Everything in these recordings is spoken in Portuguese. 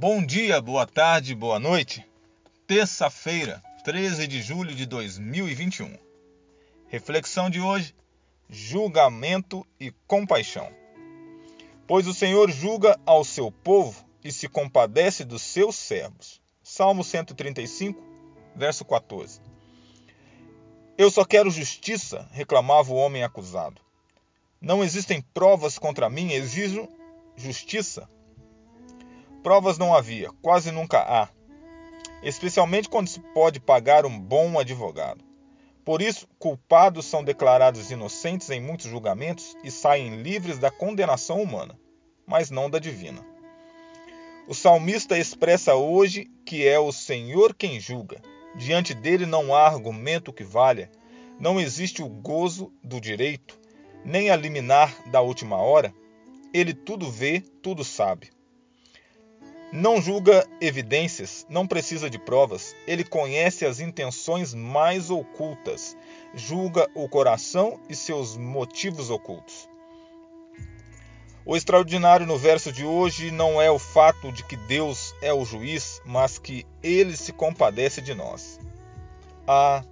Bom dia, boa tarde, boa noite. Terça-feira, 13 de julho de 2021. Reflexão de hoje: julgamento e compaixão. Pois o Senhor julga ao seu povo e se compadece dos seus servos. Salmo 135, verso 14. Eu só quero justiça, reclamava o homem acusado. Não existem provas contra mim, exijo justiça. Provas não havia, quase nunca há, especialmente quando se pode pagar um bom advogado. Por isso, culpados são declarados inocentes em muitos julgamentos e saem livres da condenação humana, mas não da divina. O salmista expressa hoje que é o Senhor quem julga. Diante dele não há argumento que valha, não existe o gozo do direito, nem a liminar da última hora. Ele tudo vê, tudo sabe. Não julga evidências, não precisa de provas. Ele conhece as intenções mais ocultas, julga o coração e seus motivos ocultos. O extraordinário no verso de hoje não é o fato de que Deus é o juiz, mas que ele se compadece de nós. Ah,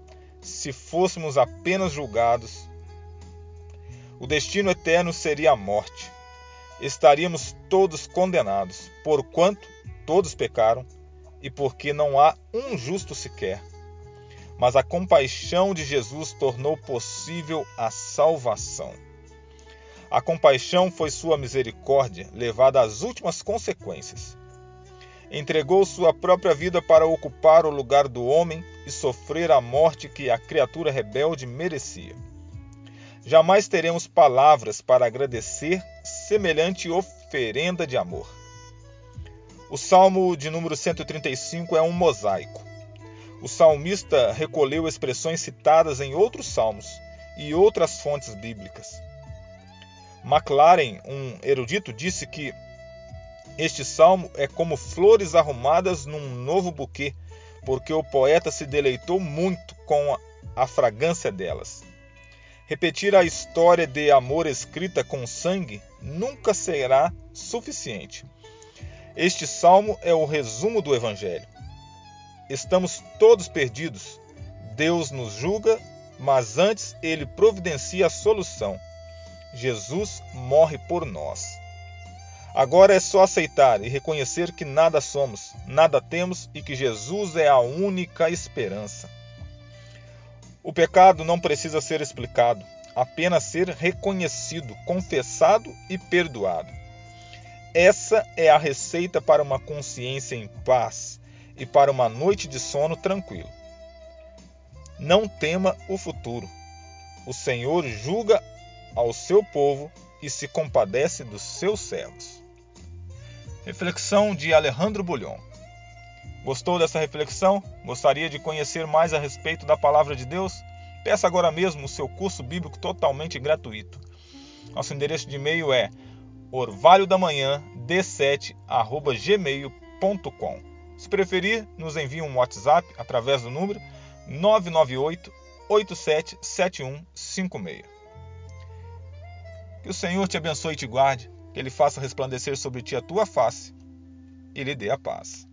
se fôssemos apenas julgados, o destino eterno seria a morte. Estaríamos todos condenados, porquanto todos pecaram e porque não há um justo sequer. Mas a compaixão de Jesus tornou possível a salvação. A compaixão foi sua misericórdia, levada às últimas consequências. Entregou sua própria vida para ocupar o lugar do homem e sofrer a morte que a criatura rebelde merecia. Jamais teremos palavras para agradecer semelhante oferenda de amor. O Salmo de número 135 é um mosaico. O salmista recolheu expressões citadas em outros salmos e outras fontes bíblicas. McLaren, um erudito, disse que este salmo é como flores arrumadas num novo buquê, porque o poeta se deleitou muito com a fragrância delas. Repetir a história de amor escrita com sangue nunca será suficiente. Este salmo é o resumo do Evangelho. Estamos todos perdidos. Deus nos julga, mas antes ele providencia a solução. Jesus morre por nós. Agora é só aceitar e reconhecer que nada somos, nada temos e que Jesus é a única esperança. O pecado não precisa ser explicado, apenas ser reconhecido, confessado e perdoado. Essa é a receita para uma consciência em paz e para uma noite de sono tranquilo. Não tema o futuro. O Senhor julga ao seu povo e se compadece dos seus servos. Reflexão de Alejandro Bulhon. Gostou dessa reflexão? Gostaria de conhecer mais a respeito da palavra de Deus? Peça agora mesmo o seu curso bíblico totalmente gratuito. Nosso endereço de e-mail é orvalhodamanyãd7@gmail.com. Se preferir, nos envie um WhatsApp através do número 998 877156. Que o Senhor te abençoe e te guarde, que Ele faça resplandecer sobre ti a tua face e lhe dê a paz.